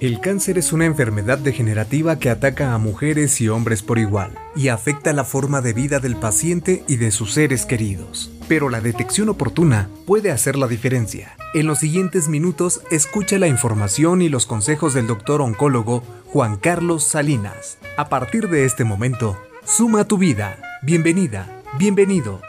El cáncer es una enfermedad degenerativa que ataca a mujeres y hombres por igual y afecta la forma de vida del paciente y de sus seres queridos. Pero la detección oportuna puede hacer la diferencia. En los siguientes minutos escucha la información y los consejos del doctor oncólogo Juan Carlos Salinas. A partir de este momento, suma tu vida. Bienvenida, bienvenido.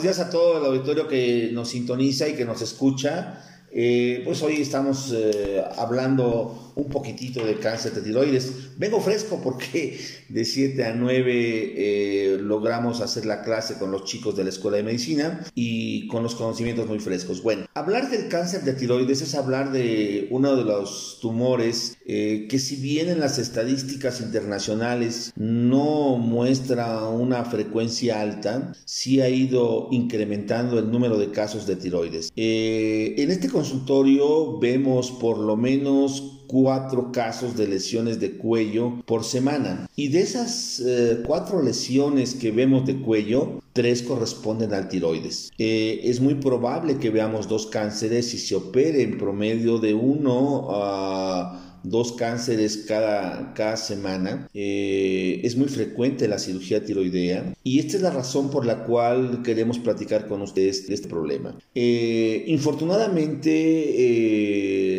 Buenos días a todo el auditorio que nos sintoniza y que nos escucha. Eh, pues hoy estamos eh, hablando un poquitito de cáncer de tiroides. Vengo fresco porque de 7 a 9 eh, logramos hacer la clase con los chicos de la Escuela de Medicina y con los conocimientos muy frescos. Bueno, hablar del cáncer de tiroides es hablar de uno de los tumores que si bien en las estadísticas internacionales no muestra una frecuencia alta, sí ha ido incrementando el número de casos de tiroides. En este consultorio vemos por lo menos cuatro casos de lesiones de cuello por semana. Y de esas eh, cuatro lesiones que vemos de cuello, tres corresponden al tiroides. Eh, es muy probable que veamos dos cánceres y se opere en promedio de uno a dos cánceres cada, cada semana. Eh, es muy frecuente la cirugía tiroidea y esta es la razón por la cual queremos platicar con ustedes de este problema. Eh, infortunadamente,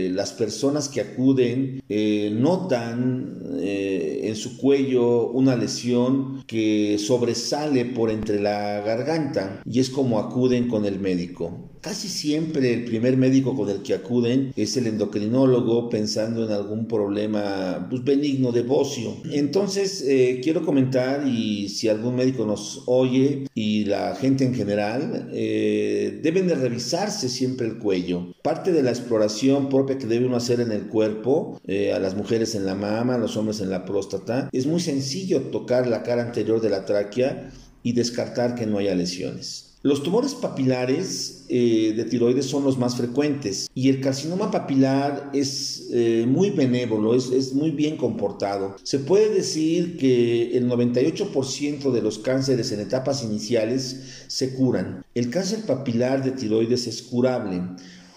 eh, las personas que acuden notan en su cuello una lesión que sobresale por entre la garganta y es como acuden con el médico. Casi siempre el primer médico con el que acuden es el endocrinólogo pensando en algún problema pues, benigno de bocio. Entonces eh, quiero comentar y si algún médico nos oye y la gente en general eh, deben de revisarse siempre el cuello. Parte de la exploración propia que debe uno hacer en el cuerpo, eh, a las mujeres en la mama, a los hombres en la próstata, es muy sencillo tocar la cara anterior de la tráquea y descartar que no haya lesiones. Los tumores papilares eh, de tiroides son los más frecuentes y el carcinoma papilar es eh, muy benévolo, es, es, muy bien comportado. Se puede decir que el 98% de los cánceres en etapas iniciales se curan. El cáncer papilar de tiroides es curable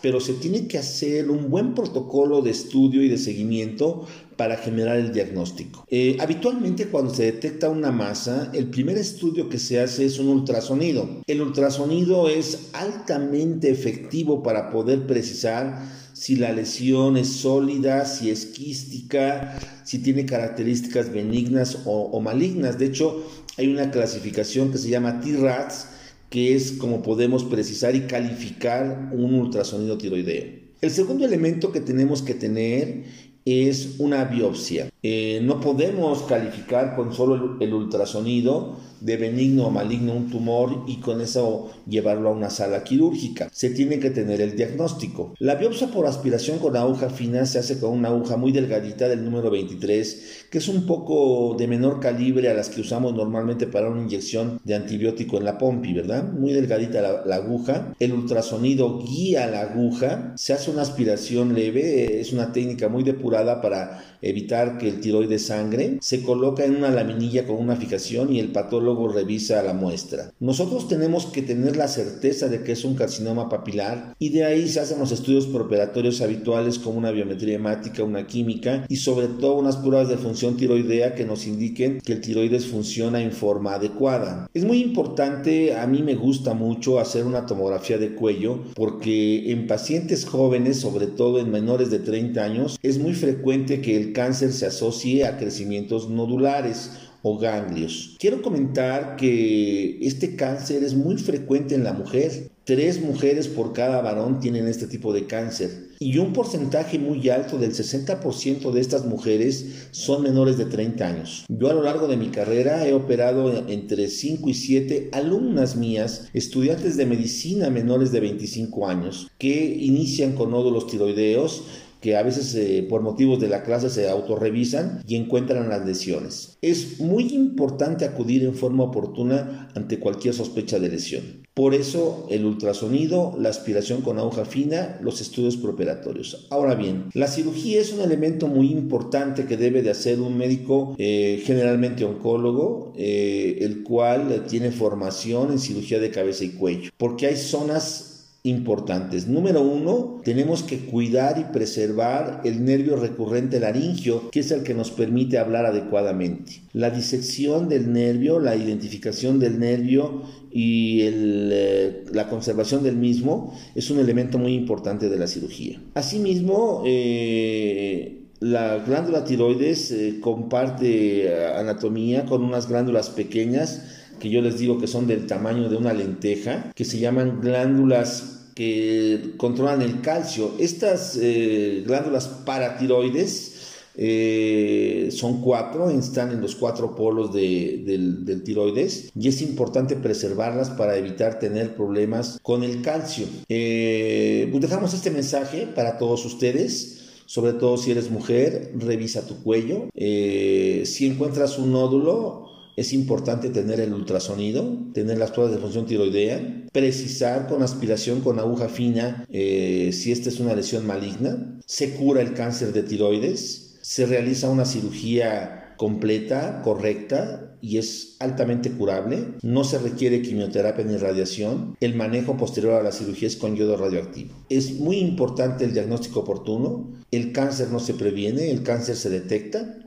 pero se tiene que hacer un buen protocolo de estudio y de seguimiento para generar el diagnóstico. Eh, habitualmente cuando se detecta una masa, el primer estudio que se hace es un ultrasonido. El ultrasonido es altamente efectivo para poder precisar si la lesión es sólida, si es quística, si tiene características benignas o, o malignas. De hecho, hay una clasificación que se llama T-RADS, que es como podemos precisar y calificar un ultrasonido tiroideo. El segundo elemento que tenemos que tener es una biopsia. Eh, no podemos calificar con solo el, ultrasonido de benigno o maligno un tumor y con eso llevarlo a una sala quirúrgica. Se tiene que tener el diagnóstico. La biopsia por aspiración con aguja fina se hace con una aguja muy delgadita del número 23, que es un poco de menor calibre a las que usamos normalmente para una inyección de antibiótico en la pompi, ¿verdad? Muy delgadita la, la aguja. El ultrasonido guía la aguja, se hace una aspiración leve, es una técnica muy depurada para evitar que el tiroide sangre, se coloca en una laminilla con una fijación y el patólogo revisa la muestra. Nosotros tenemos que tener la certeza de que es un carcinoma papilar y de ahí se hacen los estudios preoperatorios habituales como una biometría hemática, una química y sobre todo unas pruebas de función tiroidea que nos indiquen que el tiroides funciona en forma adecuada. Es muy importante, a mí me gusta mucho hacer una tomografía de cuello porque en pacientes jóvenes, sobre todo en menores de 30 años, es muy frecuente que el cáncer se asocie a crecimientos nodulares o ganglios. Quiero comentar que este cáncer es muy frecuente en la mujer. Tres mujeres por cada varón tienen este tipo de cáncer y un porcentaje muy alto del 60% de estas mujeres son menores de 30 años. Yo a lo largo de mi carrera he operado entre 5 y 7 alumnas mías, estudiantes de medicina menores de 25 años, que inician con nódulos tiroideos que a veces eh, por motivos de la clase se autorrevisan y encuentran las lesiones. Es muy importante acudir en forma oportuna ante cualquier sospecha de lesión. Por eso el ultrasonido, la aspiración con aguja fina, los estudios preoperatorios. Ahora bien, la cirugía es un elemento muy importante que debe de hacer un médico eh, generalmente oncólogo, eh, el cual tiene formación en cirugía de cabeza y cuello, porque hay zonas importantes. Número uno, tenemos que cuidar y preservar el nervio recurrente laringio, que es el que nos permite hablar adecuadamente. La disección del nervio, la identificación del nervio y eh, la conservación del mismo es un elemento muy importante de la cirugía. Asimismo, eh, la glándula tiroides eh, comparte anatomía con unas glándulas pequeñas que yo les digo que son del tamaño de una lenteja, que se llaman glándulas que controlan el calcio. Estas eh, glándulas paratiroides eh, son cuatro, están en los cuatro polos del, tiroides y es importante preservarlas para evitar tener problemas con el calcio. Eh, pues dejamos este mensaje para todos ustedes. Sobre todo si eres mujer, revisa tu cuello. si encuentras un nódulo, es importante tener el ultrasonido, tener las pruebas de función tiroidea, precisar con aspiración con aguja fina eh, si esta es una lesión maligna, se cura el cáncer de tiroides, se realiza una cirugía completa, correcta y es altamente curable. No se requiere quimioterapia ni radiación. El manejo posterior a la cirugía es con yodo radioactivo. Es muy importante el diagnóstico oportuno. El cáncer no se previene, el cáncer se detecta.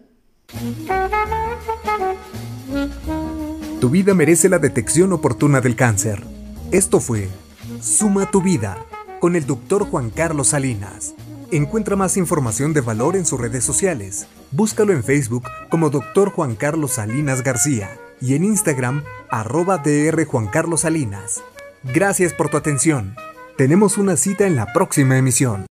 Tu vida merece la detección oportuna del cáncer. Esto fue Suma tu vida con el doctor Juan Carlos Salinas. Encuentra más información de valor en sus redes sociales. Búscalo en Facebook como Dr. Juan Carlos Salinas García y en Instagram arroba DR Juan Carlos Salinas. Gracias por tu atención. Tenemos una cita en la próxima emisión.